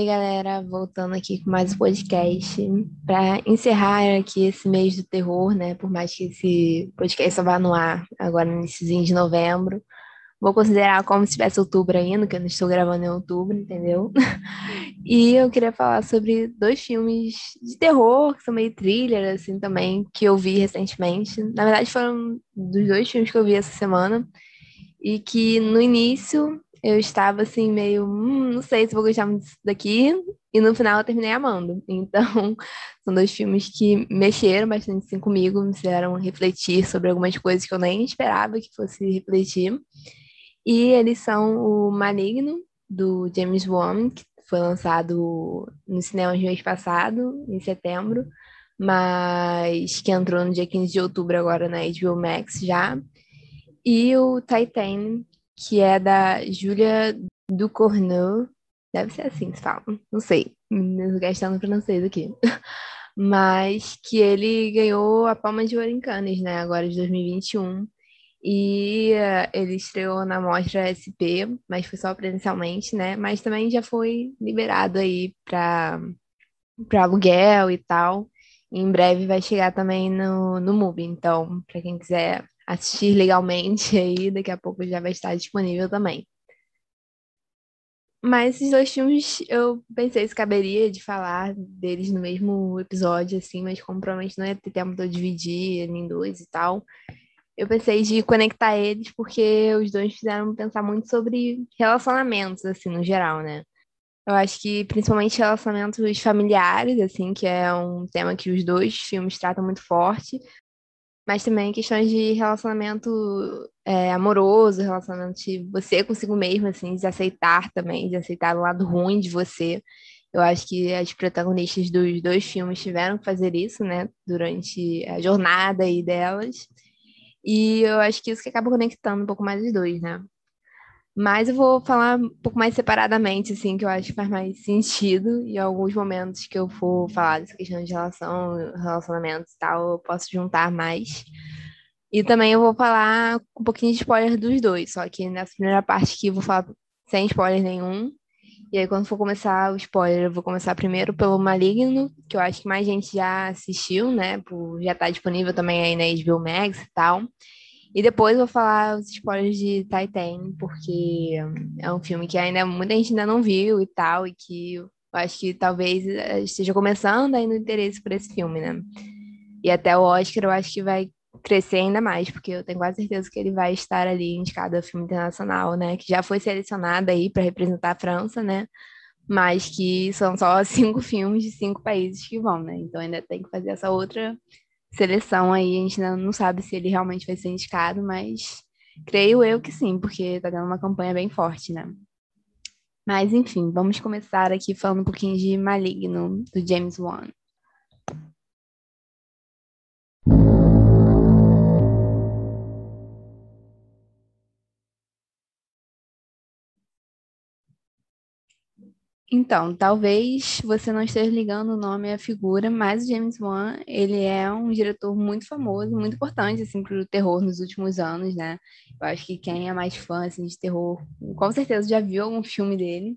Oi, galera, voltando aqui com mais um podcast para encerrar aqui esse mês do terror, né? Por mais que esse podcast só vá no ar agora no início de novembro. Vou considerar como se tivesse outubro ainda, que eu não estou gravando em outubro, entendeu? E eu queria falar sobre dois filmes de terror, que são meio thriller, assim, também, que eu vi recentemente. Na verdade, foram dos dois filmes que eu vi essa semana. E que no início eu estava assim, meio, hum, não sei se vou gostar muito disso daqui, e no final eu terminei amando. Então, são dois filmes que mexeram bastante assim, comigo, me fizeram refletir sobre algumas coisas que eu nem esperava que fosse refletir. E eles são o Maligno, do James Wan, que foi lançado no cinema no mês passado, em setembro, mas que entrou no dia 15 de outubro agora na HBO Max já. E o Titan, que é da Julia Ducournau. Deve ser assim que se fala, não sei, gastando francês aqui. Mas que ele ganhou a Palma de Ouro em Cannes, né, agora de 2021. E uh, ele estreou na Mostra SP, mas foi só presencialmente, né? Mas também já foi liberado aí para aluguel e tal. E em breve vai chegar também no, no MUBI. Então, para quem quiser assistir legalmente aí, daqui a pouco já vai estar disponível também. Mas esses dois filmes eu pensei se caberia de falar deles no mesmo episódio, assim, mas como provavelmente não ia ter tempo de eu dividir em dois e tal, eu pensei de conectar eles porque os dois fizeram pensar muito sobre relacionamentos, assim, no geral, né? Eu acho que principalmente relacionamentos familiares, assim, que é um tema que os dois filmes tratam muito forte, mas também questões de relacionamento é, amoroso, relacionamento de você consigo mesmo, assim, de aceitar também, de aceitar o lado ruim de você. Eu acho que as protagonistas dos dois filmes tiveram que fazer isso, né, durante a jornada aí delas. E eu acho que isso que acaba conectando um pouco mais os dois, né? Mas eu vou falar um pouco mais separadamente, assim, que eu acho que faz mais sentido. E alguns momentos que eu for falar dessa questão de relação, relacionamentos e tal, eu posso juntar mais. E também eu vou falar um pouquinho de spoiler dos dois, só que nessa primeira parte aqui eu vou falar sem spoiler nenhum. E aí, quando for começar o spoiler, eu vou começar primeiro pelo Maligno, que eu acho que mais gente já assistiu, né? Já tá disponível também aí na HBO Max e tal. E depois vou falar os spoilers de Titan, porque é um filme que ainda muita gente ainda não viu e tal, e que eu acho que talvez esteja começando ainda o interesse por esse filme, né? E até o Oscar eu acho que vai crescer ainda mais, porque eu tenho quase certeza que ele vai estar ali indicado a filme internacional, né? Que já foi selecionado aí para representar a França, né? Mas que são só cinco filmes de cinco países que vão, né? Então ainda tem que fazer essa outra seleção aí, a gente não sabe se ele realmente vai ser indicado, mas creio eu que sim, porque tá dando uma campanha bem forte, né? Mas enfim, vamos começar aqui falando um pouquinho de Maligno, do James Wan. Então, talvez você não esteja ligando o nome à figura, mas o James Wan, ele é um diretor muito famoso, muito importante, assim, para o terror nos últimos anos, né? Eu acho que quem é mais fã, assim, de terror, com certeza já viu algum filme dele,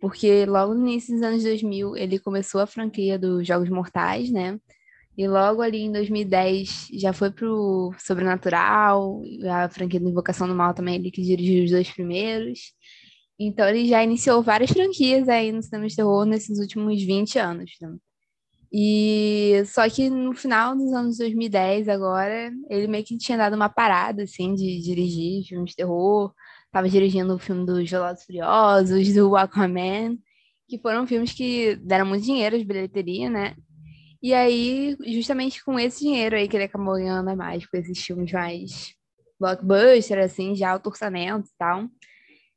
porque logo no início dos anos 2000, ele começou a franquia dos Jogos Mortais, né? E logo ali em 2010 já foi pro Sobrenatural, a franquia do Invocação do Mal também, ele que dirigiu os dois primeiros. Então ele já iniciou várias franquias aí no cinema de terror nesses últimos 20 anos. Né? E só que no final dos anos 2010 agora, ele meio que tinha dado uma parada assim de dirigir filmes de terror. Tava dirigindo o filme dos Velozes Furiosos, do Aquaman, que foram filmes que deram muito dinheiro de bilheteria, né? E aí, justamente com esse dinheiro aí que ele acabou ganhando mais, com esses filmes mais blockbuster, assim, de alto orçamento e tal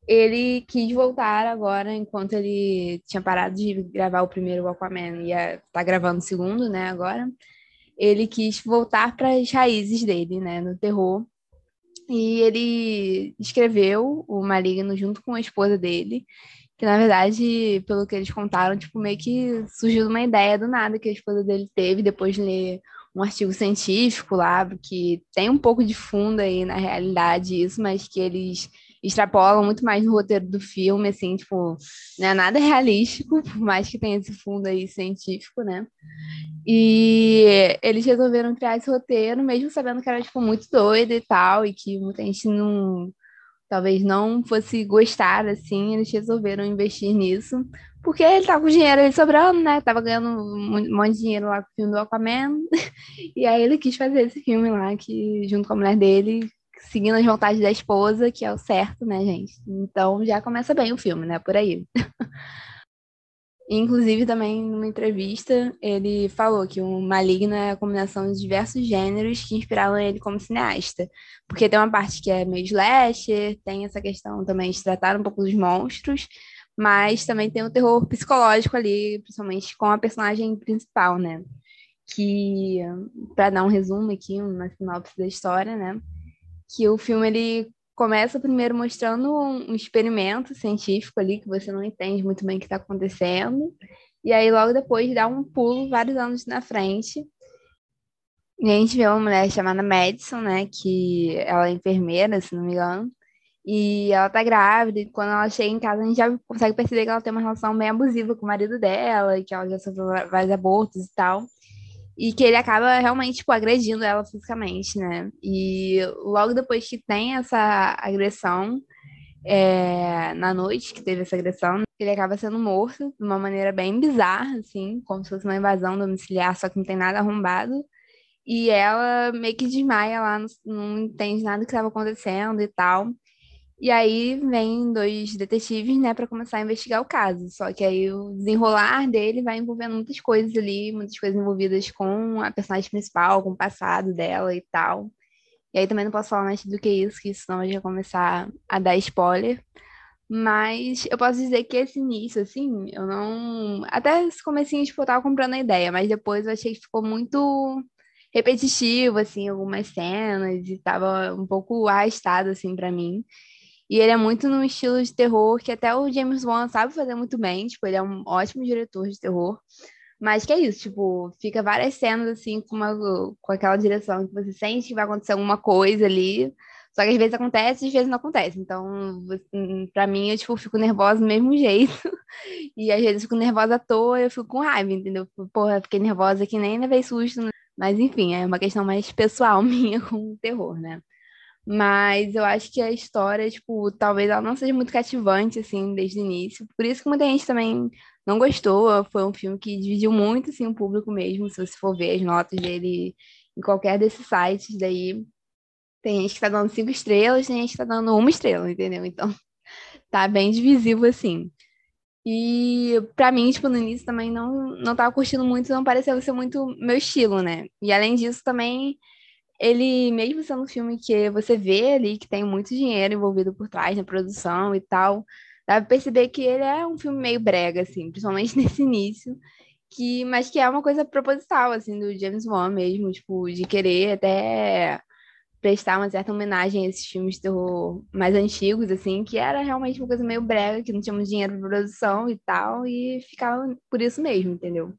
ele quis voltar agora, enquanto ele tinha parado de gravar o primeiro Aquaman e ia tá gravando o segundo, né, agora. Ele quis voltar para as raízes dele, né, no terror. E ele escreveu o Maligno junto com a esposa dele, que na verdade, pelo que eles contaram, tipo, meio que surgiu uma ideia do nada que a esposa dele teve depois de ler um artigo científico lá, que tem um pouco de fundo aí na realidade isso, mas que eles extrapolam muito mais no roteiro do filme, assim, tipo, não é nada realístico, por mais que tenha esse fundo aí científico, né? E eles resolveram criar esse roteiro, mesmo sabendo que era, tipo, muito doido e tal, e que muita gente não, talvez não fosse gostar, assim, eles resolveram investir nisso, porque ele tava com dinheiro aí sobrando, né? Tava ganhando um monte de dinheiro lá com o filme do Aquaman, e aí ele quis fazer esse filme lá, que junto com a mulher dele, seguindo as vontades da esposa, que é o certo, né, gente? Então já começa bem o filme, né? Por aí. Inclusive, também numa entrevista, ele falou que o Maligno é a combinação de diversos gêneros que inspiraram ele como cineasta. Porque tem uma parte que é meio slasher, tem essa questão também de tratar um pouco dos monstros, mas também tem o terror psicológico ali, principalmente com a personagem principal, né? Que, para dar um resumo aqui, uma sinopse da história, né? Que o filme ele começa primeiro mostrando um, experimento científico ali que você não entende muito bem o que está acontecendo, e aí logo depois dá um pulo vários anos na frente. E a gente vê uma mulher chamada Madison, né, que ela é enfermeira, se não me engano, e ela tá grávida, e quando ela chega em casa, a gente já consegue perceber que ela tem uma relação bem abusiva com o marido dela, e que ela já sofreu vários abortos e tal e que ele acaba realmente, tipo, agredindo ela fisicamente, né? E logo depois que tem essa agressão, é, na noite que teve essa agressão, ele acaba sendo morto de uma maneira bem bizarra, assim, como se fosse uma invasão domiciliar, só que não tem nada arrombado. E ela meio que desmaia lá, não, não entende nada do que estava acontecendo e tal. E aí vem dois detetives, né, para começar a investigar o caso. Só que aí o desenrolar dele vai envolvendo muitas coisas ali, muitas coisas envolvidas com a personagem principal, com o passado dela e tal. E aí também não posso falar mais do que isso, que senão eu já começar a dar spoiler. Mas eu posso dizer que esse início, assim, eu não. Até esse comecinho, tipo, eu tava comprando a ideia, mas depois eu achei que ficou muito repetitivo, assim, algumas cenas, e tava um pouco arrastado, assim, para mim. E ele é muito num estilo de terror que até o James Wan sabe fazer muito bem. Tipo, ele é um ótimo diretor de terror. Mas que é isso, tipo, fica várias cenas assim com, uma, com aquela direção que você sente que vai acontecer alguma coisa ali. Só que às vezes acontece e às vezes não acontece. Então, pra mim, eu tipo, fico nervosa do mesmo jeito. E às vezes fico nervosa à toa, eu fico com raiva, entendeu? Porra, fiquei nervosa que nem levei susto. Né? Mas enfim, é uma questão mais pessoal minha com o terror, né? Mas eu acho que a história, tipo, talvez ela não seja muito cativante, assim, desde o início. Por isso que muita gente também não gostou. Foi um filme que dividiu muito, assim, o público mesmo. Se você for ver as notas dele em qualquer desses sites, daí tem gente que tá dando cinco estrelas, tem gente que tá dando uma estrela, entendeu? Então, tá bem divisivo, assim. E pra mim, tipo, no início também não, não tava curtindo muito, não pareceu ser muito meu estilo, né? E além disso, também ele, mesmo sendo um filme que você vê ali que tem muito dinheiro envolvido por trás na produção e tal, dá pra perceber que ele é um filme meio brega, assim, principalmente nesse início, que, mas que é uma coisa proposital, assim, do James Wan mesmo, tipo, de querer até prestar uma certa homenagem a esses filmes mais antigos, assim, que era realmente uma coisa meio brega, que não tínhamos dinheiro para produção e tal, e ficava por isso mesmo, entendeu?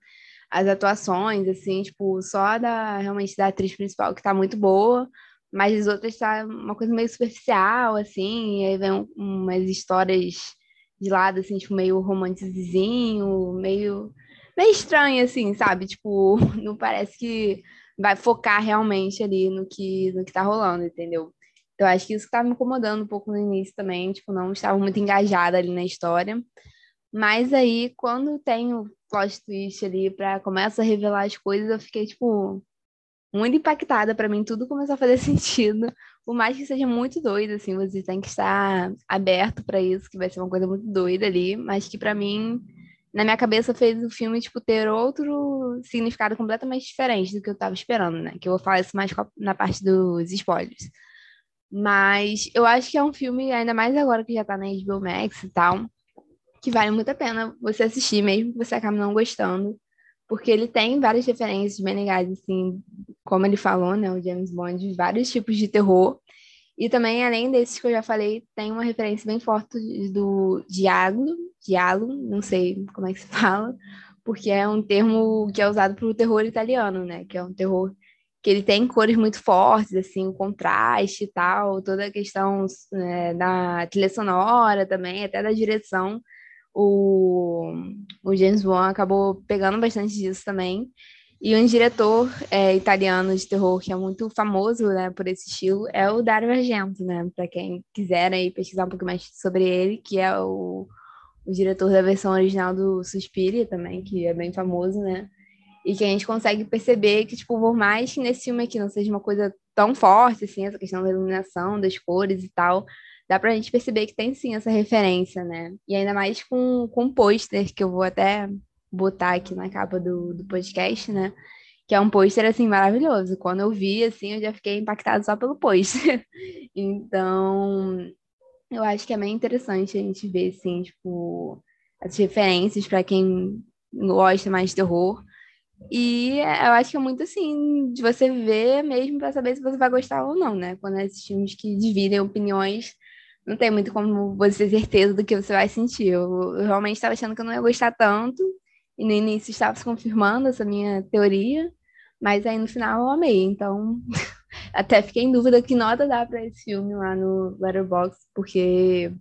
As atuações, assim, tipo, só da realmente da atriz principal que tá muito boa, mas as outras tá uma coisa meio superficial, assim, e aí vem umas histórias de lado, assim, tipo, meio romancezinho, meio, meio estranho, assim, sabe? Tipo, não parece que vai focar realmente ali no que, no que tá rolando, entendeu? Então, acho que isso que tá me incomodando um pouco no início também, tipo, não estava muito engajada ali na história. Mas aí, quando tem o plot twist ali pra começa a revelar as coisas, eu fiquei, tipo, muito impactada. para mim, tudo começou a fazer sentido. Por mais que seja muito doido, assim, você tem que estar aberto para isso, que vai ser uma coisa muito doida ali, mas que para mim, na minha cabeça, fez o filme, tipo, ter outro significado completamente diferente do que eu tava esperando, né? Que eu vou falar isso mais na parte dos spoilers. Mas eu acho que é um filme, ainda mais agora que já tá na HBO Max e tal, que vale muito a pena você assistir, mesmo que você acabe não gostando, porque ele tem várias referências bem legais, assim, como ele falou, né, o James Bond, vários tipos de terror, e também, além desses que eu já falei, tem uma referência bem forte do diálogo, diálogo, não sei como é que se fala, porque é um termo que é usado para o terror italiano, né, que é um terror que ele tem cores muito fortes, assim, o contraste e tal, toda a questão né, da trilha sonora também, até da direção. O, o James Wan acabou pegando bastante disso também. E um diretor é, italiano de terror que é muito famoso né, por esse estilo é o Dario Argento, né? Para quem quiser aí pesquisar um pouco mais sobre ele, que é o, o diretor da versão original do Suspiria também, que é bem famoso, né? E que a gente consegue perceber que, tipo, por mais que nesse filme aqui não seja uma coisa tão forte, assim, essa questão da iluminação, das cores e tal, dá pra gente perceber que tem sim essa referência, né? E ainda mais com, com pôster, que eu vou até botar aqui na capa do, do podcast, né? Que é um pôster, assim, maravilhoso. Quando eu vi, assim, eu já fiquei impactada só pelo pôster. então, eu acho que é bem interessante a gente ver, assim, tipo, as referências para quem gosta mais de terror. E eu acho que é muito assim, de você ver mesmo para saber se você vai gostar ou não, né? Quando é esses filmes que dividem opiniões, não tem muito como você ter certeza do que você vai sentir. Eu, eu realmente estava achando que eu não ia gostar tanto, e no início estava se confirmando essa minha teoria, mas aí no final eu amei. Então, até fiquei em dúvida que nota dá para esse filme lá no Letterboxd, porque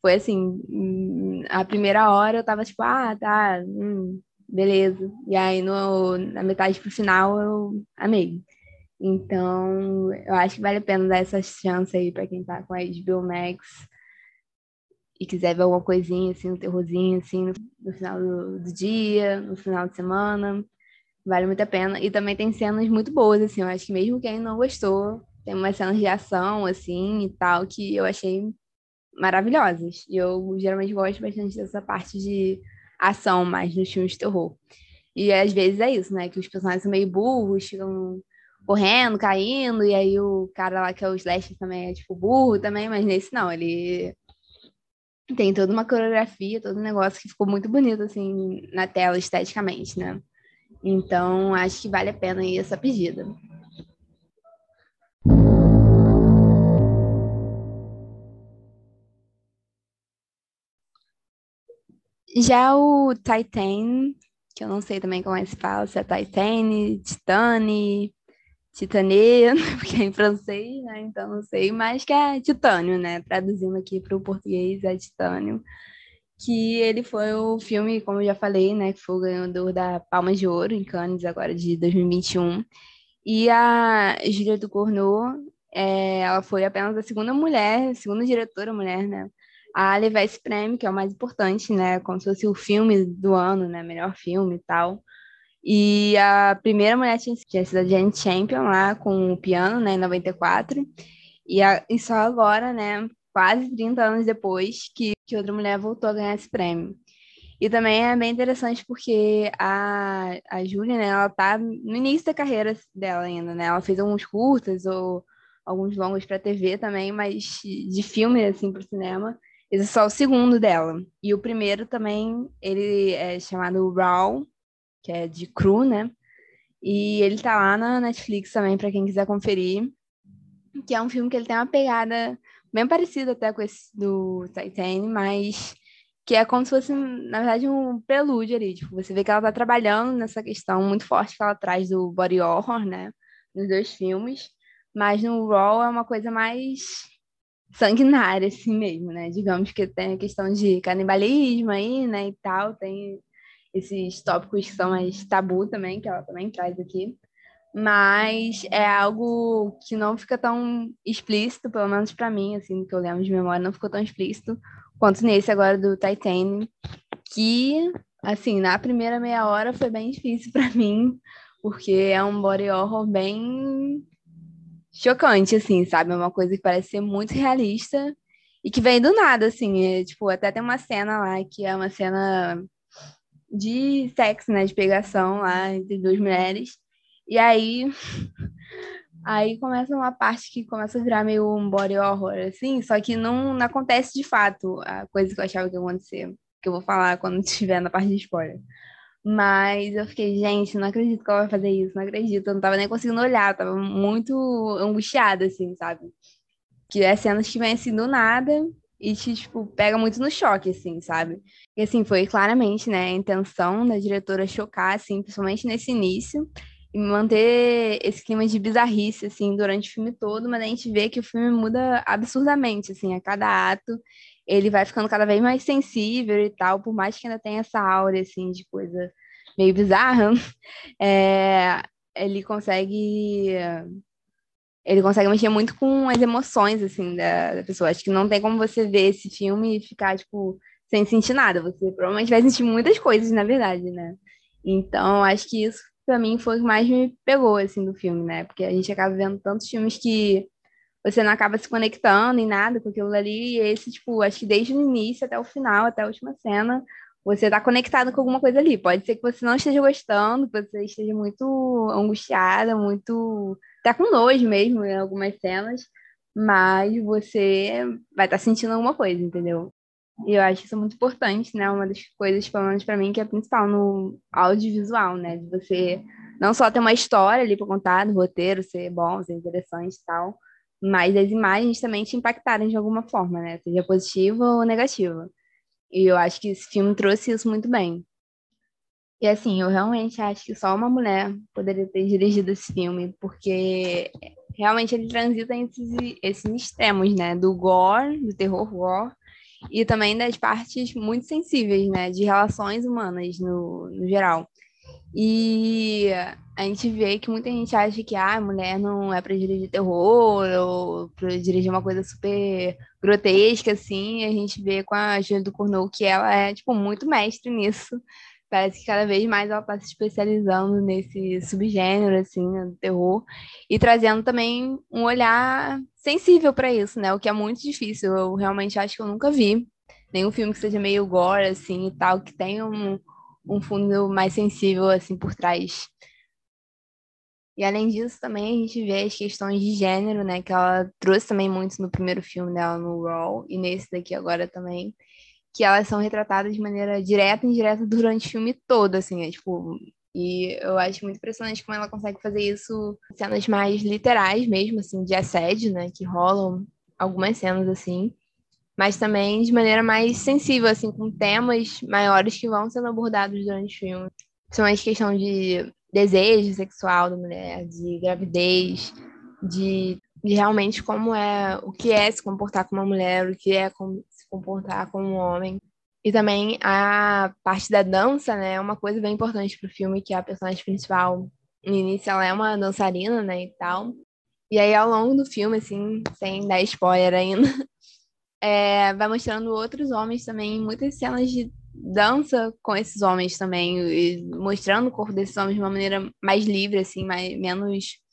foi assim, a primeira hora eu tava tipo, ah, tá, hum, beleza. E aí no, na metade pro final eu amei. Então, eu acho que vale a pena dar essa chance aí para quem tá com a HBO Max e quiser ver alguma coisinha, assim, um terrorzinho, assim, no, final do, do, dia, no final de semana, vale muito a pena. E também tem cenas muito boas, assim, eu acho que mesmo quem não gostou, tem umas cenas de ação, assim, e tal, que eu achei maravilhosas. E eu geralmente gosto bastante dessa parte de ação mais nos filmes de terror. E às vezes é isso, né, que os personagens são meio burros, ficam correndo, caindo, e aí o cara lá que é o Slash também é tipo burro também, mas nesse não, ele tem toda uma coreografia, todo um negócio que ficou muito bonito, assim, na tela, esteticamente, né? Então, acho que vale a pena aí essa pedida. Já o Titan, que eu não sei também como é que se fala, se é Titan, Titane, Titania, porque é em francês, né? Então não sei, mas que é titânio, né? Traduzindo aqui para o português é titânio. Que ele foi o filme, como eu já falei, né? Que foi o ganhador da Palma de Ouro em Cannes, agora de 2021. E a Julia Ducournau, é, ela foi apenas a segunda mulher, segunda diretora mulher, né? A levar esse prêmio, que é o mais importante, né? Como se fosse o filme do ano, né? Melhor filme e tal. E a primeira mulher tinha, sido a Jane Champion lá com o piano, né, em 94. E, a, e só agora, né, quase 30 anos depois, que, que outra mulher voltou a ganhar esse prêmio. E também é bem interessante porque a, a Júlia, né, ela tá no início da carreira dela ainda, né? Ela fez alguns curtas ou alguns longos para TV também, mas de filme, assim, para cinema, esse é só o segundo dela. E o primeiro também, ele é chamado Raw, que é de cru, né? E ele tá lá na Netflix também, para quem quiser conferir. Que é um filme que ele tem uma pegada bem parecida até com esse do Titan, mas que é como se fosse, na verdade, um prelúdio ali. Tipo, você vê que ela tá trabalhando nessa questão muito forte que ela traz do body horror, né? Nos dois filmes. Mas no Raw é uma coisa mais sanguinária, assim mesmo, né? Digamos que tem a questão de canibalismo aí, né? E tal, tem esses tópicos que são mais tabu também, que ela também traz aqui. Mas é algo que não fica tão explícito, pelo menos para mim, assim, que eu lembro de memória, não ficou tão explícito quanto nesse agora do Titan, que, assim, na primeira meia hora foi bem difícil para mim, porque é um body horror bem chocante, assim, sabe? É uma coisa que parece ser muito realista e que vem do nada, assim. É, tipo, até tem uma cena lá que é uma cena de sexo, né? De pegação lá entre duas mulheres. E aí. Aí começa uma parte que começa a virar meio um body horror, assim, só que não, não acontece de fato a coisa que eu achava que ia acontecer. Que eu vou falar quando estiver na parte de spoiler. Mas eu fiquei, gente, não acredito que ela vai fazer isso, não acredito. Eu não tava nem conseguindo olhar, tava muito angustiada, assim, sabe? Que é cenas que vêm assim do nada e te, tipo, pega muito no choque, assim, sabe? E, assim, foi claramente, né, a intenção da diretora chocar, assim, principalmente nesse início. manter esse clima de bizarrice, assim, durante o filme todo, mas a gente vê que o filme muda absurdamente, assim, a cada ato ele vai ficando cada vez mais sensível e tal, por mais que ainda tenha essa aura, assim, de coisa meio bizarra, é, ele consegue ele consegue mexer muito com as emoções, assim, da, da, pessoa. Acho que não tem como você ver esse filme e ficar, tipo, sem sentir nada. Você provavelmente vai sentir muitas coisas, na verdade, né? Então, acho que isso, pra mim, foi o que mais me pegou, assim, do filme, né? Porque a gente acaba vendo tantos filmes que você não acaba se conectando em nada com aquilo ali. E esse, tipo, acho que desde o início até o final, até a última cena, você tá conectado com alguma coisa ali. Pode ser que você não esteja gostando, que você esteja muito angustiada, muito. Até com nojo mesmo em algumas cenas, mas você vai estar tá sentindo alguma coisa, entendeu? E eu acho isso muito importante, né? Uma das coisas, pelo menos para mim, que é principal no audiovisual, né? De você não só ter uma história ali para contar, do roteiro ser bom, ser interessante e tal, mas as imagens também te impactaram de alguma forma, né? Seja positiva ou negativa. E eu acho que esse filme trouxe isso muito bem. E assim, eu realmente acho que só uma mulher poderia ter dirigido esse filme, porque realmente ele transita esses, esses extremos, né? Do gore, do terror gore, e também das partes muito sensíveis, né? De relações humanas no, no geral. E a gente vê que muita gente acha que ah, a mulher não é para dirigir terror ou para dirigir uma coisa super grotesca, assim. A gente vê com a Julia do Cournot que ela é, tipo, muito mestre nisso. Parece que cada vez mais ela está se especializando nesse subgênero, assim, né, do terror. E trazendo também um olhar sensível para isso, né? O que é muito difícil. Eu realmente acho que eu nunca vi nenhum filme que seja meio gore, assim, e tal, que tenha um um fundo mais sensível assim por trás. E além disso, também a gente vê as questões de gênero, né, que ela trouxe também muito no primeiro filme dela no Raw e nesse daqui agora também, que elas são retratadas de maneira direta e indireta durante o filme todo, assim, é, tipo, e eu acho muito impressionante como ela consegue fazer isso cenas mais literais mesmo, assim, de assédio, né, que rolam algumas cenas assim mas também de maneira mais sensível, assim, com temas maiores que vão sendo abordados durante o filme. Principalmente questão de desejo sexual da mulher, de gravidez, de, de realmente como é, o que é se comportar como uma mulher, o que é comportar como um homem. E também a parte da dança, né, é uma coisa bem importante para o filme, que a personagem principal, no início ela é uma dançarina, né, e tal. E aí, ao longo do filme, assim, sem dar spoiler ainda, é, vai mostrando outros homens também, muitas cenas de dança com esses homens também, mostrando o corpo desses homens de uma maneira mais livre, assim, mais, menos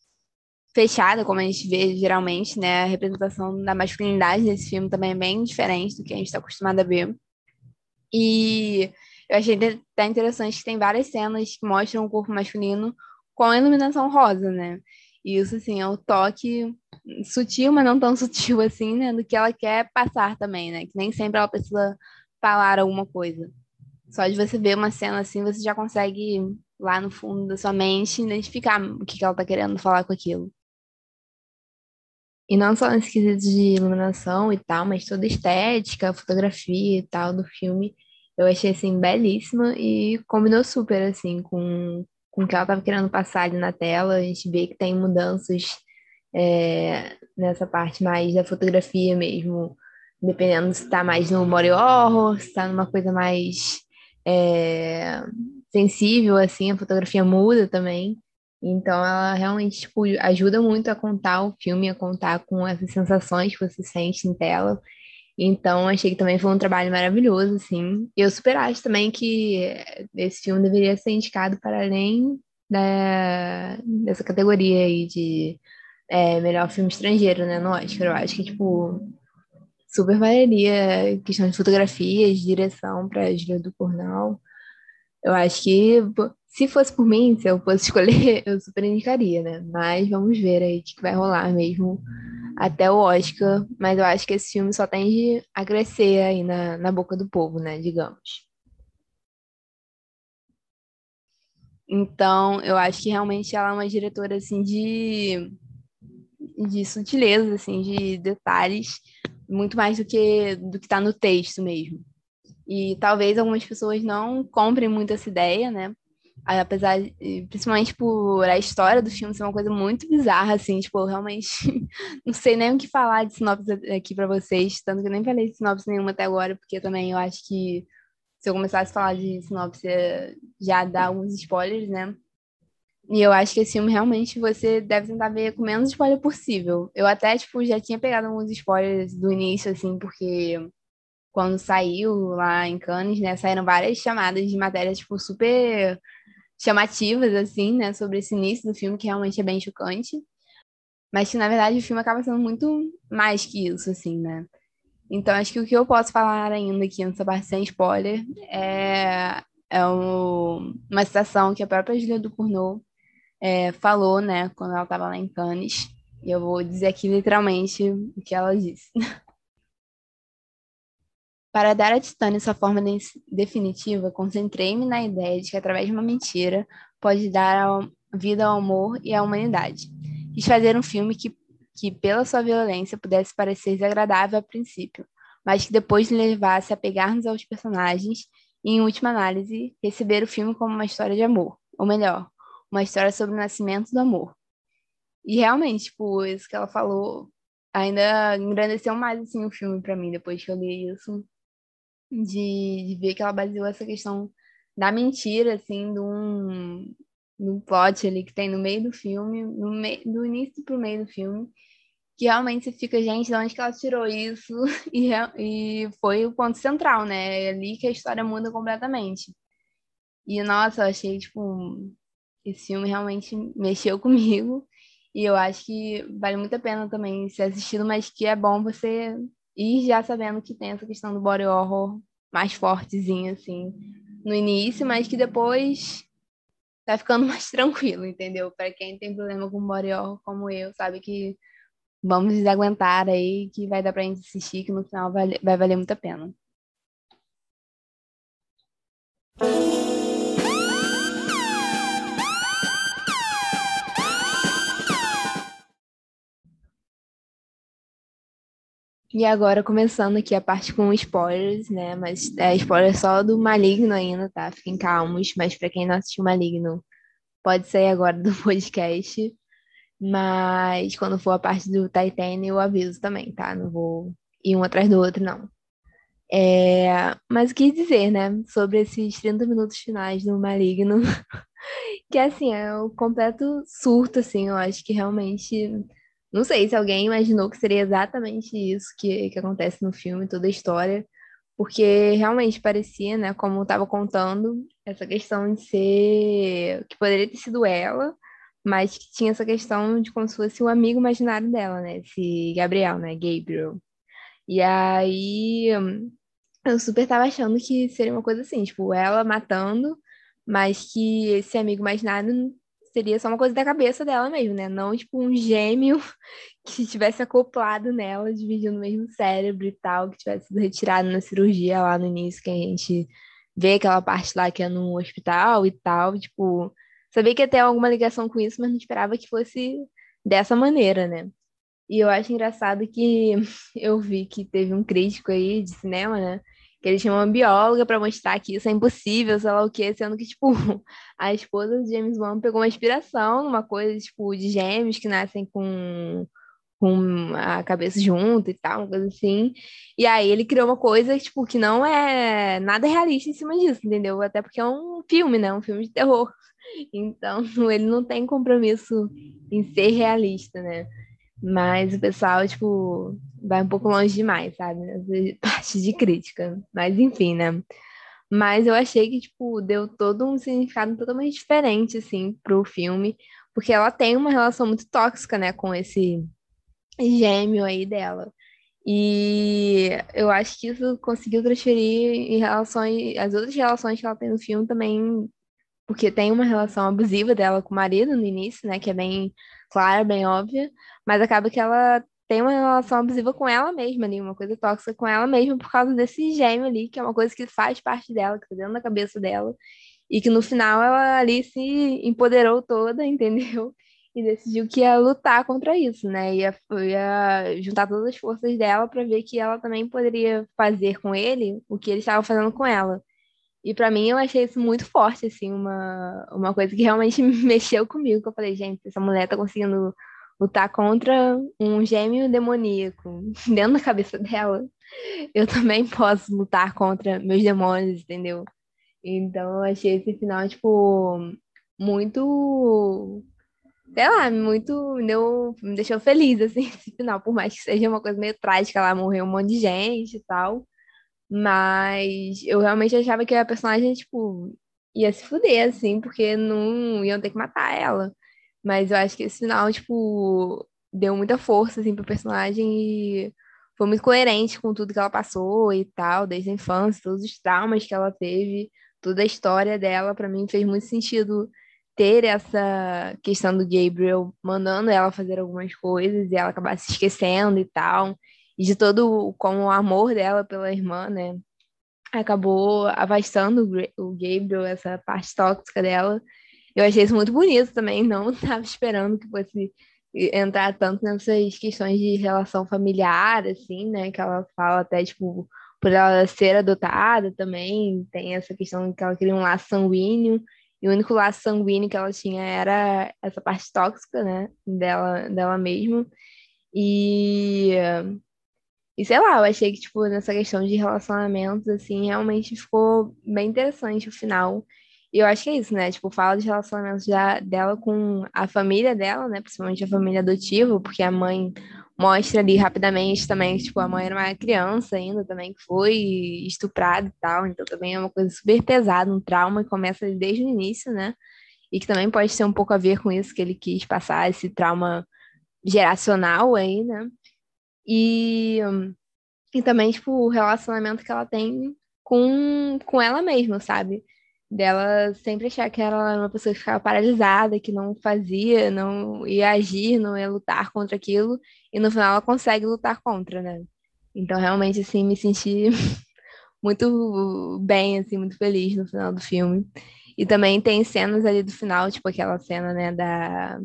fechada, como a gente vê geralmente, né? A representação da masculinidade nesse filme também é bem diferente do que a gente está acostumado a ver. E eu achei até interessante que tem várias cenas que mostram o corpo masculino com a iluminação rosa, né? E isso, assim, é o toque sutil, mas não tão sutil assim, né? Do que ela quer passar também, né? Que nem sempre ela precisa falar alguma coisa. Só de você ver uma cena assim, você já consegue, lá no fundo da sua mente, identificar o que ela tá querendo falar com aquilo. E não só nesse quesito de iluminação e tal, mas toda a estética, fotografia e tal do filme, eu achei, assim, belíssima e combinou super, assim, com, com o que ela tava querendo passar ali na tela. A gente vê que tem mudanças é, nessa parte mais da fotografia mesmo, dependendo se está mais no body horror, se está numa coisa mais é, sensível, assim, a fotografia muda também. Então, ela realmente tipo, ajuda muito a contar o filme, a contar com essas sensações que você sente em tela. Então, achei que também foi um trabalho maravilhoso, assim. Eu super acho também que esse filme deveria ser indicado para além da, dessa categoria aí de é, melhor filme estrangeiro, né, no Oscar. Eu acho que, tipo, super valeria questão de fotografia, de direção para Julia do Cornal. Eu acho que, se fosse por mim, se eu fosse escolher, eu super indicaria, né? Mas vamos ver aí o que vai rolar mesmo até o Oscar. Mas eu acho que esse filme só tende a crescer aí na, na boca do povo, né? Digamos. Então, eu acho que realmente ela é uma diretora, assim, de de sutileza, assim, de detalhes, muito mais do que do que está no texto mesmo. E talvez algumas pessoas não comprem muito essa ideia, né? Apesar, principalmente por a história do filme ser uma coisa muito bizarra, assim, tipo, eu realmente não sei nem o que falar de sinopse aqui para vocês, tanto que eu nem falei de sinopse nenhuma até agora, porque também eu acho que se eu começasse a falar de sinopse já dá alguns spoilers, né? E eu acho que esse filme realmente você deve tentar ver com menos spoiler possível. Eu até, tipo, já tinha pegado alguns spoilers do início, assim, porque quando saiu lá em Cannes, né, saíram várias chamadas de matérias, tipo, super chamativas, assim, né, sobre esse início do filme, que realmente é bem chocante. Mas que, na verdade, o filme acaba sendo muito mais que isso, assim, né? Então, acho que o que eu posso falar ainda aqui nessa parte sem spoiler é, é um, uma citação que a própria Julia Ducournau é, falou, né, quando ela estava lá em Cannes. E eu vou dizer aqui literalmente o que ela disse. Para dar a Titânia sua forma de definitiva, concentrei-me na ideia de que, através de uma mentira, pode dar vida ao amor e à humanidade. Quis fazer um filme que, que, pela sua violência, pudesse parecer desagradável a princípio, mas que depois levasse a pegar-nos aos personagens e, em última análise, receber o filme como uma história de amor. Ou melhor, uma história sobre o nascimento do amor. E realmente, tipo, isso que ela falou ainda engrandeceu mais assim o filme para mim depois que eu li isso de, de ver que ela baseou essa questão da mentira, assim, de um, de um plot ali que tem no meio do filme, no meio, do início pro meio do filme, que realmente você fica, gente, de onde que ela tirou isso? E, e foi o ponto central, né? É ali que a história muda completamente. E, nossa, eu achei, tipo, esse filme realmente mexeu comigo. E eu acho que vale muito a pena também ser assistido, mas que é bom você e já sabendo que tem essa questão do body horror mais fortezinho, assim, no início, mas que depois tá ficando mais tranquilo, entendeu? Para quem tem problema com body horror como eu, sabe que vamos desaguentar aí, que vai dar pra gente assistir, que no final vai, vai valer muito a pena. E agora, começando aqui a parte com spoilers, né? Mas é spoiler só do Maligno ainda, tá? Fiquem calmos. Mas para quem não assistiu Maligno, pode sair agora do podcast. Mas quando for a parte do Titan, eu aviso também, tá? Não vou ir um atrás do outro, não. É... Mas o que dizer, né? Sobre esses 30 minutos finais do Maligno. que, assim, é o completo surto, assim. Eu acho que realmente não sei se alguém imaginou que seria exatamente isso que, que acontece no filme, toda a história, porque realmente parecia, né, como estava contando, essa questão de ser. que poderia ter sido ela, mas que tinha essa questão de como se fosse o um amigo imaginário dela, né, esse Gabriel, né, Gabriel. E aí eu super tava achando que seria uma coisa assim, tipo, ela matando, mas que esse amigo imaginário seria só uma coisa da cabeça dela mesmo, né? Não, tipo, um gêmeo que tivesse acoplado nela, dividindo o mesmo cérebro e tal, que tivesse sido retirado na cirurgia lá no início, que a gente vê aquela parte lá que é no hospital e tal, tipo, sabia que ia ter alguma ligação com isso, mas não esperava que fosse dessa maneira, né? E eu acho engraçado que eu vi que teve um crítico aí de cinema, né? Que ele chama uma bióloga para mostrar que isso é impossível, sei lá o quê, sendo que, tipo, a esposa de James Wan pegou uma inspiração numa coisa, tipo, de gêmeos que nascem com, com a cabeça junto e tal, uma coisa assim. E aí ele criou uma coisa, tipo, que não é nada realista em cima disso, entendeu? Até porque é um filme, né? Um filme de terror. Então, ele não tem compromisso em ser realista, né? Mas o pessoal, tipo, vai um pouco longe demais, sabe? Parte de crítica. Mas enfim, né? Mas eu achei que, tipo, deu todo um significado totalmente diferente, assim, pro filme. Porque ela tem uma relação muito tóxica, né, com esse gêmeo aí dela. E eu acho que isso conseguiu transferir em relações, as outras relações que ela tem no filme também, porque tem uma relação abusiva dela com o marido no início, né, que é bem clara, bem óbvia, mas acaba que ela tem uma relação abusiva com ela mesma ali, uma coisa tóxica com ela mesma por causa desse gêmeo ali, que é uma coisa que faz parte dela, que tá dentro da cabeça dela, e que no final ela ali se empoderou toda, entendeu? E decidiu que ia lutar contra isso, né? Ia, ia juntar todas as forças dela para ver que ela também poderia fazer com ele o que ele estava fazendo com ela. E para mim eu achei isso muito forte, assim, uma, uma coisa que realmente mexeu comigo, que eu falei, gente, essa mulher tá conseguindo lutar contra um gêmeo demoníaco dentro da cabeça dela. Eu também posso lutar contra meus demônios, entendeu? Então eu achei esse final, tipo, muito sei lá, muito me, deu, me deixou feliz, assim, esse final, por mais que seja uma coisa meio trágica, lá morreu um monte de gente e tal. Mas eu realmente achava que a personagem, tipo, ia se fuder, assim, porque não iam ter que matar ela. Mas eu acho que esse final, tipo, deu muita força, assim, pro personagem e foi muito coerente com tudo que ela passou e tal, desde a infância, todos os traumas que ela teve, toda a história dela, para mim fez muito sentido ter essa questão do Gabriel mandando ela fazer algumas coisas e ela acabar se esquecendo e tal e de todo como o amor dela pela irmã, né? Acabou afastando o Gabriel, essa parte tóxica dela. Eu achei isso muito bonito também, não estava esperando que fosse entrar tanto nessas questões de relação familiar, assim, né? Que ela fala até, tipo, por ela ser adotada também, tem essa questão que ela queria um laço sanguíneo, e o único laço sanguíneo que ela tinha era essa parte tóxica, né? Dela, dela mesma. E e sei lá, eu achei que, tipo, nessa questão de relacionamentos, assim, realmente ficou bem interessante o final. E eu acho que é isso, né? Tipo, fala de relacionamentos dela com a família dela, né? Principalmente a família adotiva, porque a mãe mostra ali rapidamente também, tipo, a mãe era uma criança ainda também, que foi estuprada e tal. Então também é uma coisa super pesada, um trauma que começa desde o início, né? E que também pode ter um pouco a ver com isso que ele quis passar, esse trauma geracional aí, né? E, e também, tipo, o relacionamento que ela tem com, com ela mesma, sabe? Dela sempre achar que ela era uma pessoa que ficava paralisada, que não fazia, não ia agir, não ia lutar contra aquilo, e no final ela consegue lutar contra, né? Então, realmente, assim, me senti muito bem, assim, muito feliz no final do filme. E também tem cenas ali do final, tipo aquela cena, né, da,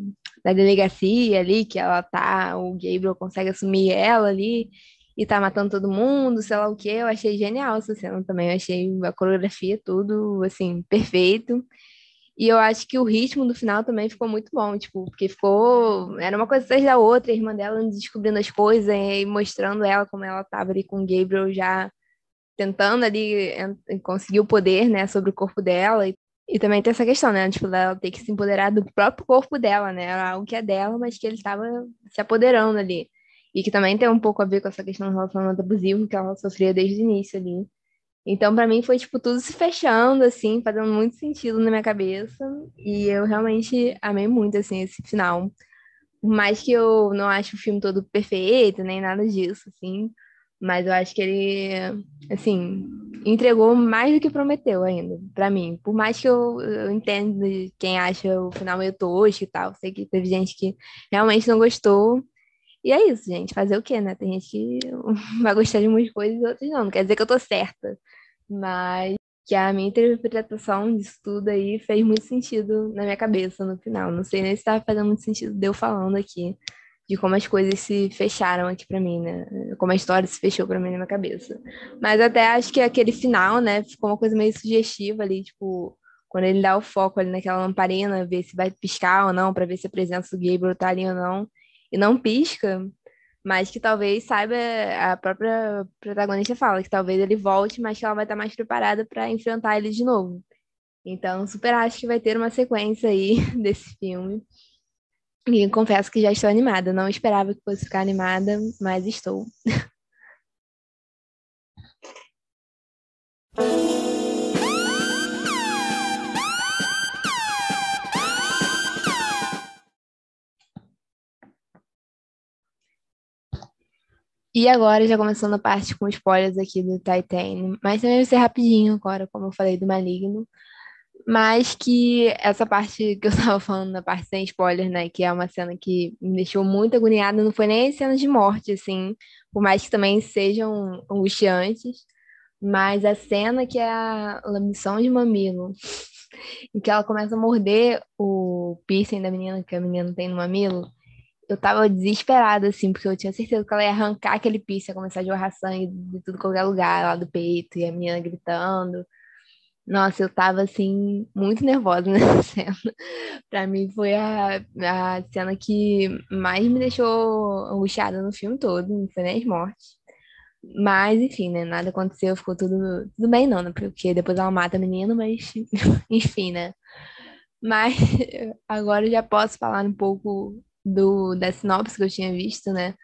da delegacia ali, que ela tá, o Gabriel consegue assumir ela ali e tá matando todo mundo, sei lá o que. Eu achei genial essa cena também. Eu achei a coreografia, tudo, assim, perfeito. E eu acho que o ritmo do final também ficou muito bom, tipo, porque ficou. Era uma coisa atrás da outra, a irmã dela descobrindo as coisas e mostrando ela como ela tava ali com o Gabriel já tentando ali conseguir o poder, né, sobre o corpo dela. E e também tem essa questão, né? Tipo, ela ter que se empoderar do próprio corpo dela, né? Era algo que é dela, mas que ele estava se apoderando ali. E que também tem um pouco a ver com essa questão do relacionamento abusivo que ela sofria desde o início ali. Então, para mim, foi, tipo, tudo se fechando, assim, fazendo muito sentido na minha cabeça. E eu realmente amei muito, assim, esse final. Por mais que eu não ache o filme todo perfeito, nem nada disso, assim. Mas eu acho que ele, assim, entregou mais do que prometeu ainda, para mim. Por mais que eu, eu entenda quem acha o final meio tosco e tal, sei que teve gente que realmente não gostou. E é isso, gente. Fazer o quê, né? Tem gente que vai gostar de umas coisas e outras não. Não quer dizer que eu tô certa. Mas que a minha interpretação disso tudo aí fez muito sentido na minha cabeça no final. Não sei nem se estava fazendo muito sentido de eu falando aqui de como as coisas se fecharam aqui para mim, né? Como a história se fechou para mim na minha cabeça. Mas até acho que aquele final, né, ficou uma coisa meio sugestiva ali, tipo, quando ele dá o foco ali naquela lamparina, ver se vai piscar ou não, para ver se a presença do Gabriel tá ali ou não, e não pisca, mas que talvez saiba, a própria protagonista fala que talvez ele volte, mas que ela vai estar mais preparada para enfrentar ele de novo. Então, super acho que vai ter uma sequência aí desse filme. E confesso que já estou animada. Não esperava que fosse ficar animada, mas estou. E agora, já começando a parte com spoilers aqui do Titan, mas também vai ser rapidinho agora, como eu falei do Maligno. Mas que essa parte que eu tava falando, na parte sem spoiler, né, que é uma cena que me deixou muito agoniada, não foi nem cena de morte, assim, por mais que também sejam angustiantes, mas a cena que é a lambição de mamilo, em que ela começa a morder o piercing da menina, que a menina tem no mamilo, eu tava desesperada, assim, porque eu tinha certeza que ela ia arrancar aquele piercing, ia começar a jorrar sangue de tudo qualquer lugar, lá do peito, e a menina gritando, Nossa, eu tava assim, muito nervosa nessa cena. Pra mim foi a, a cena que mais me deixou angustiada no filme todo, não foi nem as mortes. Mas, enfim, né? Nada aconteceu, ficou tudo, tudo bem, não, né? Porque depois ela mata a menina, mas enfim, né? Mas agora eu já posso falar um pouco do, da sinopse que eu tinha visto, né?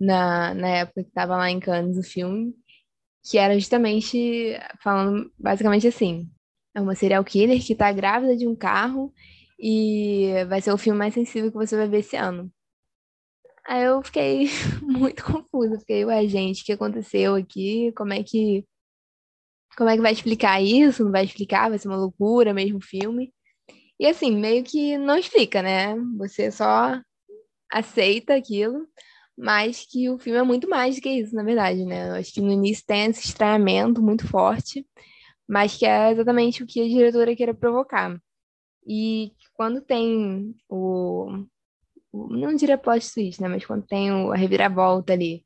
Na, na época que tava lá em Cannes o filme que era justamente falando basicamente assim: é uma serial killer que tá grávida de um carro e vai ser o filme mais sensível que você vai ver esse ano. Aí eu fiquei muito confusa, fiquei, ué, gente, o que aconteceu aqui? Como é que como é que vai explicar isso? Não vai explicar, vai ser uma loucura mesmo o filme. E assim, meio que não explica, né? Você só aceita aquilo mas que o filme é muito mais do que isso, na verdade, né? Eu acho que no início tem esse estranhamento muito forte, mas que é exatamente o que a diretora queira provocar. E quando tem o, o não diria twist, né? Mas quando tem o, a reviravolta ali,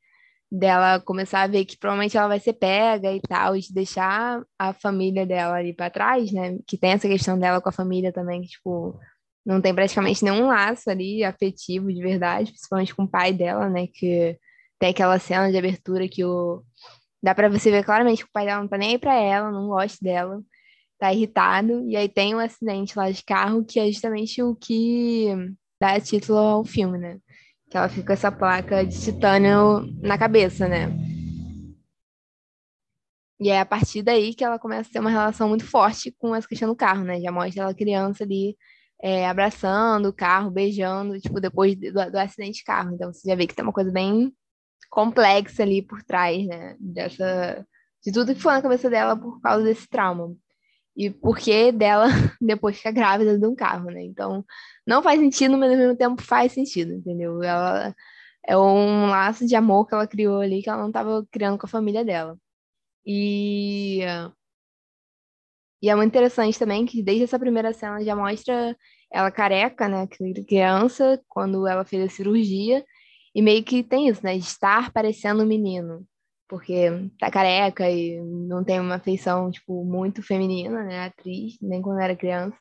dela começar a ver que provavelmente ela vai ser pega e tal, e de deixar a família dela ali para trás, né? Que tem essa questão dela com a família também, que, tipo, não tem praticamente nenhum laço ali afetivo de verdade, principalmente com o pai dela, né? Que tem aquela cena de abertura que o. Dá pra você ver claramente que o pai dela não tá nem aí pra ela, não gosta dela, tá irritado. E aí tem um acidente lá de carro que é justamente o que dá título ao filme, né? Que ela fica com essa placa de titânio na cabeça, né? E é a partir daí que ela começa a ter uma relação muito forte com essa questão do carro, né? Já mostra ela criança ali é, abraçando o carro, beijando, tipo, depois do, do, acidente de carro. Então você já vê que tem uma coisa bem complexa ali por trás, né? Dessa, de tudo que foi na cabeça dela por causa desse trauma. E por que dela depois ficar grávida de um carro, né? Então, não faz sentido, mas ao mesmo tempo faz sentido, entendeu? Ela é um laço de amor que ela criou ali que ela não estava criando com a família dela. E e é muito interessante também que desde essa primeira cena já mostra ela careca, né, criança, quando ela fez a cirurgia, e meio que tem isso, né, de estar parecendo um menino, porque tá careca e não tem uma feição, tipo, muito feminina, né, atriz, nem quando era criança.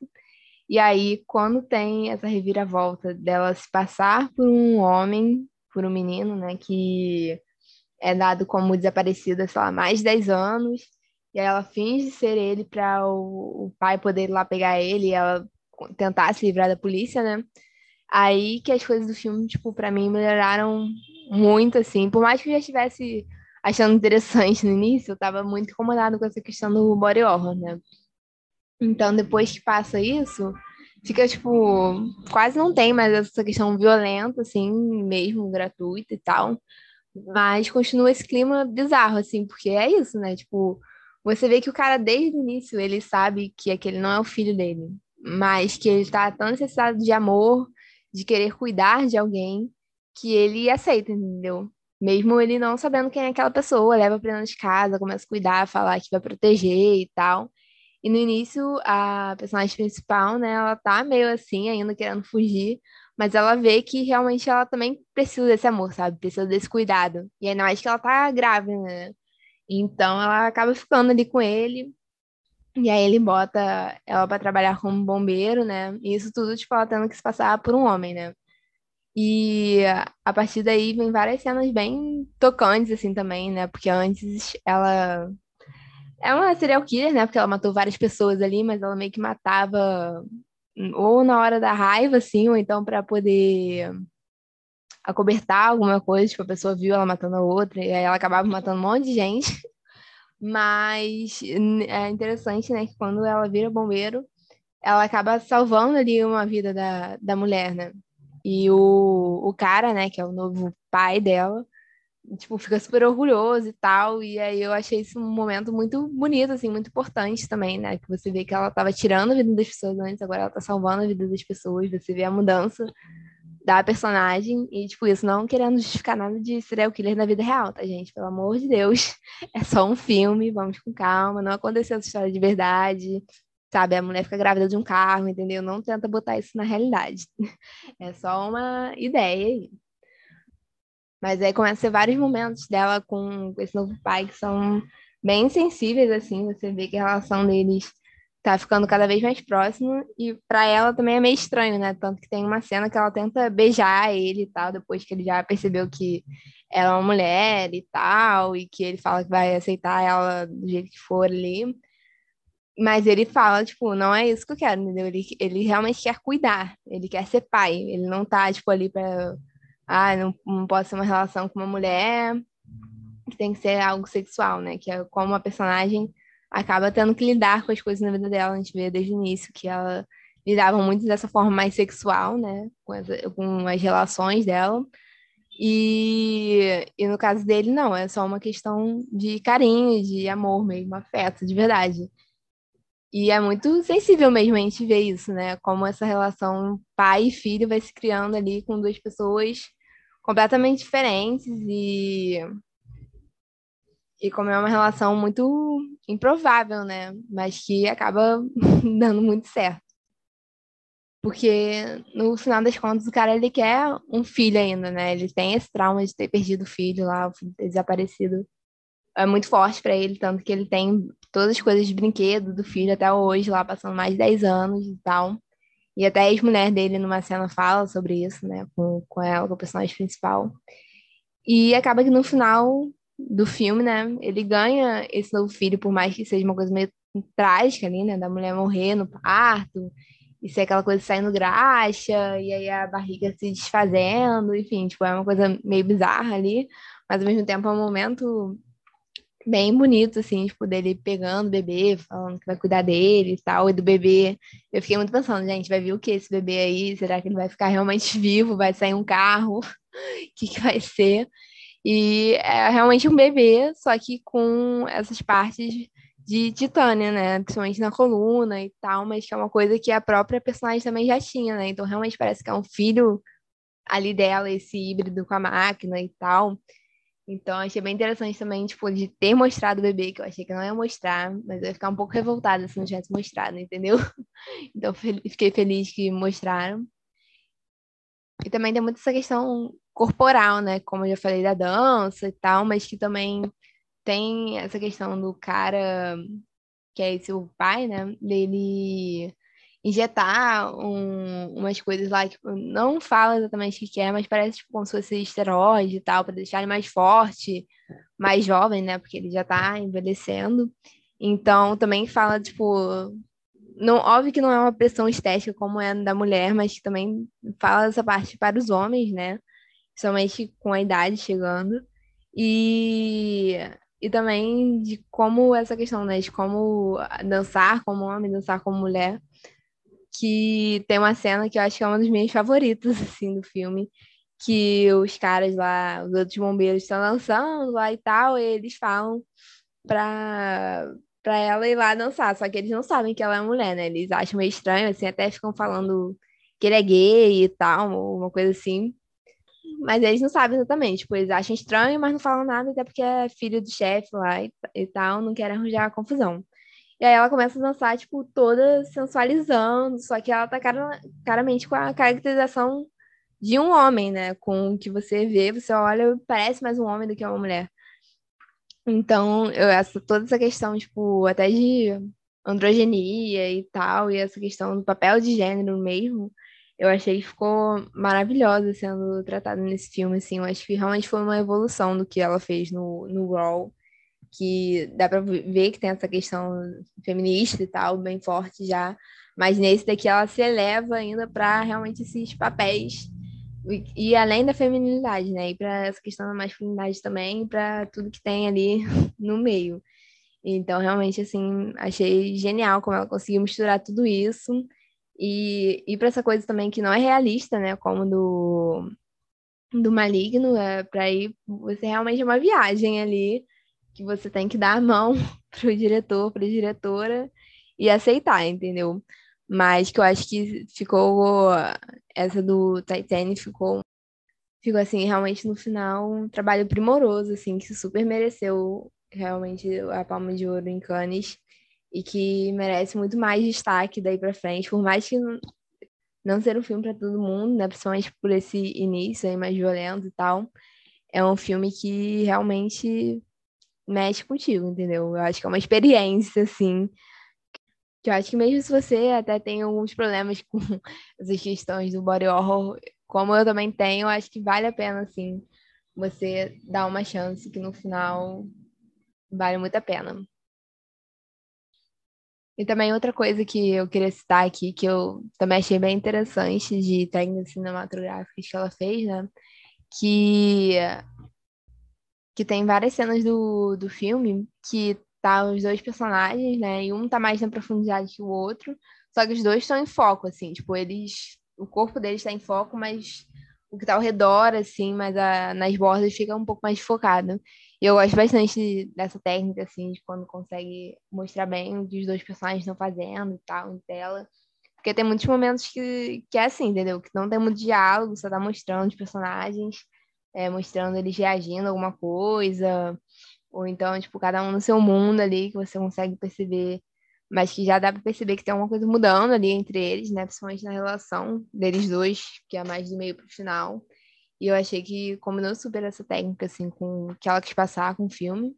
E aí, quando tem essa reviravolta dela se passar por um homem, por um menino, né, que é dado como desaparecida, sei lá, mais de 10 anos, e aí ela finge ser ele para o, o, pai poder ir lá pegar ele e ela tentar se livrar da polícia, né? Aí que as coisas do filme, tipo, para mim melhoraram muito, assim. Por mais que eu já estivesse achando interessante no início, eu tava muito incomodado com essa questão do body horror, né? Então, depois que passa isso, fica, tipo, quase não tem mais essa questão violenta, assim, mesmo, gratuita e tal. Mas continua esse clima bizarro, assim, porque é isso, né? Tipo, você vê que o cara, desde o início, ele sabe que aquele não é o filho dele, mas que ele está tão necessitado de amor, de querer cuidar de alguém, que ele aceita, entendeu? Mesmo ele não sabendo quem é aquela pessoa, leva pra dentro de casa, começa a cuidar, falar que vai proteger e tal. E no início, a personagem principal, né, ela tá meio assim, ainda querendo fugir, mas ela vê que realmente ela também precisa desse amor, sabe? Precisa desse cuidado. E ainda mais que ela tá grávida, né? Então ela acaba ficando ali com ele. E aí ele bota ela para trabalhar como bombeiro, né? E isso tudo, tipo, ela tendo que se passar por um homem, né? E a partir daí vem várias cenas bem tocantes, assim, também, né? Porque antes ela é uma serial killer, né? Porque ela matou várias pessoas ali, mas ela meio que matava ou na hora da raiva, assim, ou então para poder acobertar alguma coisa, tipo, a pessoa viu ela matando a outra, e aí ela acabava matando um monte de gente. Mas é interessante, né, que quando ela vira bombeiro, ela acaba salvando ali uma vida da, da mulher, né? E o, o cara, né, que é o novo pai dela, tipo, fica super orgulhoso e tal. E aí eu achei isso um momento muito bonito, assim, muito importante também, né? Que você vê que ela estava tirando a vida das pessoas antes, agora ela tá salvando a vida das pessoas, você vê a mudança da personagem e, tipo, isso não querendo justificar nada de serial killer na vida real, tá, gente? Pelo amor de Deus. É só um filme, vamos com calma, não aconteceu essa história de verdade, sabe? A mulher fica grávida de um carro, entendeu? Não tenta botar isso na realidade. É só uma ideia aí. Mas aí começa a ser vários momentos dela com esse novo pai que são bem sensíveis, assim, você vê que a relação deles tá ficando cada vez mais próximo e para ela também é meio estranho, né? Tanto que tem uma cena que ela tenta beijar ele e tal, depois que ele já percebeu que ela é uma mulher e tal, e que ele fala que vai aceitar ela do jeito que for ali. Mas ele fala, tipo, não é isso que eu quero, entendeu? Ele, ele realmente quer cuidar, ele quer ser pai, ele não tá, tipo, ali pra. Ah, não, não pode ser uma relação com uma mulher, que tem que ser algo sexual, né? Que é como uma personagem acaba tendo que lidar com as coisas na vida dela. A gente vê desde o início que ela lidava muito dessa forma mais sexual, né? Com as, com as relações dela. E, e no caso dele, não, é só uma questão de carinho, de amor mesmo, afeto, de verdade. E é muito sensível mesmo a gente ver isso, né? Como essa relação pai e filho vai se criando ali com duas pessoas completamente diferentes e e como é uma relação muito improvável, né? Mas que acaba dando muito certo. Porque no final das contas o cara ele quer um filho ainda, né? Ele tem esse trauma de ter perdido o filho lá, o filho ter desaparecido. É muito forte para ele, tanto que ele tem todas as coisas de brinquedo do filho até hoje, lá passando mais de 10 anos e tal. E até a ex-mulher dele numa cena fala sobre isso, né? Com, com ela, com o personagem principal. E acaba que no final do filme, né? Ele ganha esse novo filho, por mais que seja uma coisa meio trágica ali, né? Da mulher morrer no parto, e ser aquela coisa saindo graxa, e aí a barriga se desfazendo, enfim, tipo, é uma coisa meio bizarra ali, mas ao mesmo tempo é um momento bem bonito, assim, tipo, dele pegando o bebê, falando que vai cuidar dele e tal, e do bebê. Eu fiquei muito pensando, gente, vai vir o que esse bebê aí? Será que ele vai ficar realmente vivo? Vai sair um carro? O que, que vai ser? E é realmente um bebê, só que com essas partes de titânio, né? Principalmente na coluna e tal, mas que é uma coisa que a própria personagem também já tinha, né? Então realmente parece que é um filho ali dela, esse híbrido com a máquina e tal. Então achei bem interessante também, tipo, de ter mostrado o bebê, que eu achei que não ia mostrar, mas eu ia ficar um pouco revoltada se não tivesse mostrado, entendeu? Então fiquei feliz que mostraram. E também tem muito essa questão corporal, né? Como eu já falei da dança e tal, mas que também tem essa questão do cara, que é esse o pai, né? Dele injetar um, umas coisas lá que tipo, não fala exatamente o que é, mas parece tipo, como se fosse esteroide e tal, para deixar ele mais forte, mais jovem, né? Porque ele já tá envelhecendo. Então também fala, tipo, não, óbvio que não é uma pressão estética como é da mulher, mas que também fala essa parte para os homens, né? Somente com a idade chegando. E, e também de como essa questão, né? De como dançar como homem, dançar como mulher. Que tem uma cena que eu acho que é uma das minhas favoritas, assim, do filme. Que os caras lá, os outros bombeiros estão dançando lá e tal, e eles falam pra, pra ela ir lá dançar. Só que eles não sabem que ela é mulher, né? Eles acham meio estranho, assim, até ficam falando que ele é gay e tal, uma coisa assim. Mas eles não sabem exatamente, tipo, eles acham estranho, mas não falam nada, até porque é filho do chefe lá e, e tal, não querem arranjar confusão. E aí ela começa a dançar, tipo, toda sensualizando, só que ela tá cara, claramente com a caracterização de um homem, né? Com o que você vê, você olha, parece mais um homem do que uma mulher. Então, eu, essa, toda essa questão, tipo, até de androgenia e tal, e essa questão do papel de gênero mesmo, eu achei que ficou maravilhosa sendo tratada nesse filme, assim, eu acho que realmente foi uma evolução do que ela fez no, no Raw, que dá pra ver que tem essa questão feminista e tal, bem forte já, mas nesse daqui ela se eleva ainda para realmente esses papéis e além da feminilidade, né? E para essa questão da masculinidade também, para tudo que tem ali no meio. Então, realmente, assim, achei genial como ela conseguiu misturar tudo isso e, e para essa coisa também que não é realista, né? Como do, do Maligno, é para ir, você realmente é uma viagem ali que você tem que dar a mão pro diretor, pra diretora e aceitar, entendeu? Mas que eu acho que ficou. Essa do Titanic ficou. Ficou assim, realmente no final, um trabalho primoroso, assim, que super mereceu realmente a palma de ouro em Cannes e que merece muito mais destaque daí para frente, por mais que não, ser um filme para todo mundo, né, principalmente por esse início aí mais violento e tal, é um filme que realmente mexe contigo, entendeu? Eu acho que é uma experiência assim Que eu acho que mesmo se você até tem alguns problemas com essas questões do body horror, como eu também tenho, eu acho que vale a pena, assim, você dar uma chance que no final vale muito a pena. E também outra coisa que eu queria citar aqui, que eu também achei bem interessante de técnicas cinematográficas que ela fez, né? Que, que tem várias cenas do, do filme que tá os dois personagens, né? E um tá mais na profundidade que o outro, só que os dois estão em foco, assim, tipo, eles. O corpo deles está em foco, mas o que tá ao redor, assim, mas a, nas bordas fica um pouco mais focado. E eu gosto bastante dessa técnica, assim, de quando consegue mostrar bem o que os dois personagens estão fazendo e tal, em tela. Porque tem muitos momentos que, que é assim, entendeu? Que não tem muito diálogo, só tá mostrando os personagens, é, mostrando eles reagindo a alguma coisa, ou então, tipo, cada um no seu mundo ali, que você consegue perceber, mas que já dá para perceber que tem alguma coisa mudando ali entre eles, né? Principalmente na relação deles dois, que é mais do meio pro final. E eu achei que combinou super essa técnica, assim, com que ela quis passar com o filme.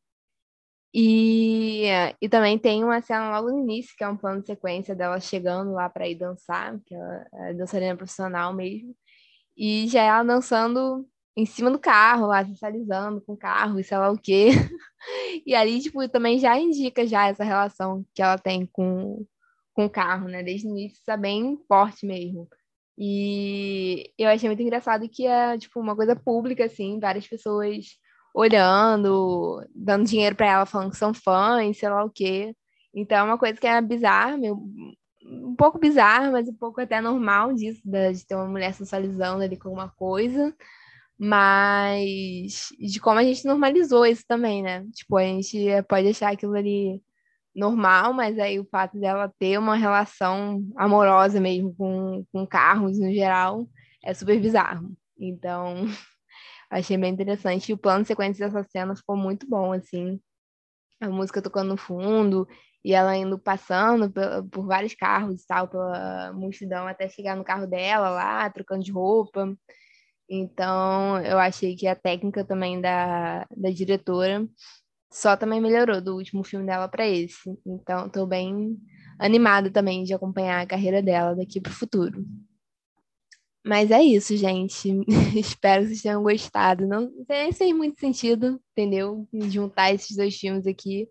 E, e também tem uma cena logo no início, que é um plano de sequência dela chegando lá para ir dançar, que ela é dançarina profissional mesmo. E já ela dançando em cima do carro, lá, sensualizando com o carro e sei lá o quê. E ali, tipo, também já indica já essa relação que ela tem com, com o carro, né? Desde o início, está bem forte mesmo. E eu achei muito engraçado que é, tipo, uma coisa pública, assim, várias pessoas olhando, dando dinheiro para ela, falando que são fãs, sei lá o quê. Então é uma coisa que é bizarra, meio, um pouco bizarra, mas um pouco até normal disso, de ter uma mulher sensualizando ali com alguma coisa mas de como a gente normalizou isso também, né? Tipo, a gente pode achar aquilo ali normal, mas aí o fato dela ter uma relação amorosa mesmo com, com carros no geral é super bizarro. Então, achei bem interessante. E o plano de sequência dessa cena ficou muito bom, assim. A música tocando no fundo e ela indo passando por, vários carros e tal, pela multidão até chegar no carro dela lá, trocando de roupa. Então, eu achei que a técnica também da, da diretora só também melhorou do último filme dela para esse. Então, estou bem animada também de acompanhar a carreira dela daqui para o futuro. Mas é isso, gente. Espero que vocês tenham gostado. Não, nem fez muito sentido, entendeu? Juntar esses dois filmes aqui.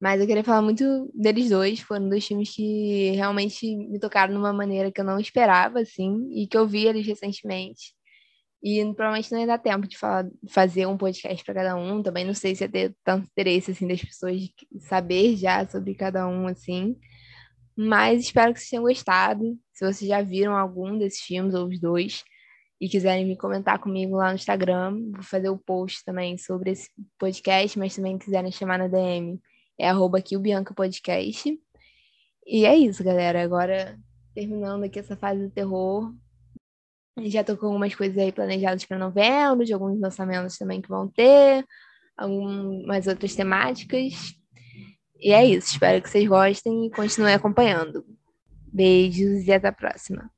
Mas eu queria falar muito deles dois. Foram dois filmes que realmente me tocaram de uma maneira que eu não esperava, assim, e que eu vi eles recentemente. E provavelmente não ia dar tempo de falar, fazer um podcast para cada um. Também não sei se ia ter tanto interesse, assim, das pessoas saber já sobre cada um, assim. Mas espero que vocês tenham gostado. Se vocês já viram algum desses filmes, ou os dois, e quiserem me comentar comigo lá no Instagram, vou fazer o post também sobre esse podcast, mas também quiserem chamar na DM é arroba aqui o Bianca Podcast. E é isso, galera. Agora, terminando aqui essa fase do terror. Já tô com algumas coisas aí planejadas para novembro, de alguns lançamentos também que vão ter, algumas outras temáticas. E é isso. Espero que vocês gostem e continuem acompanhando. Beijos e até a próxima.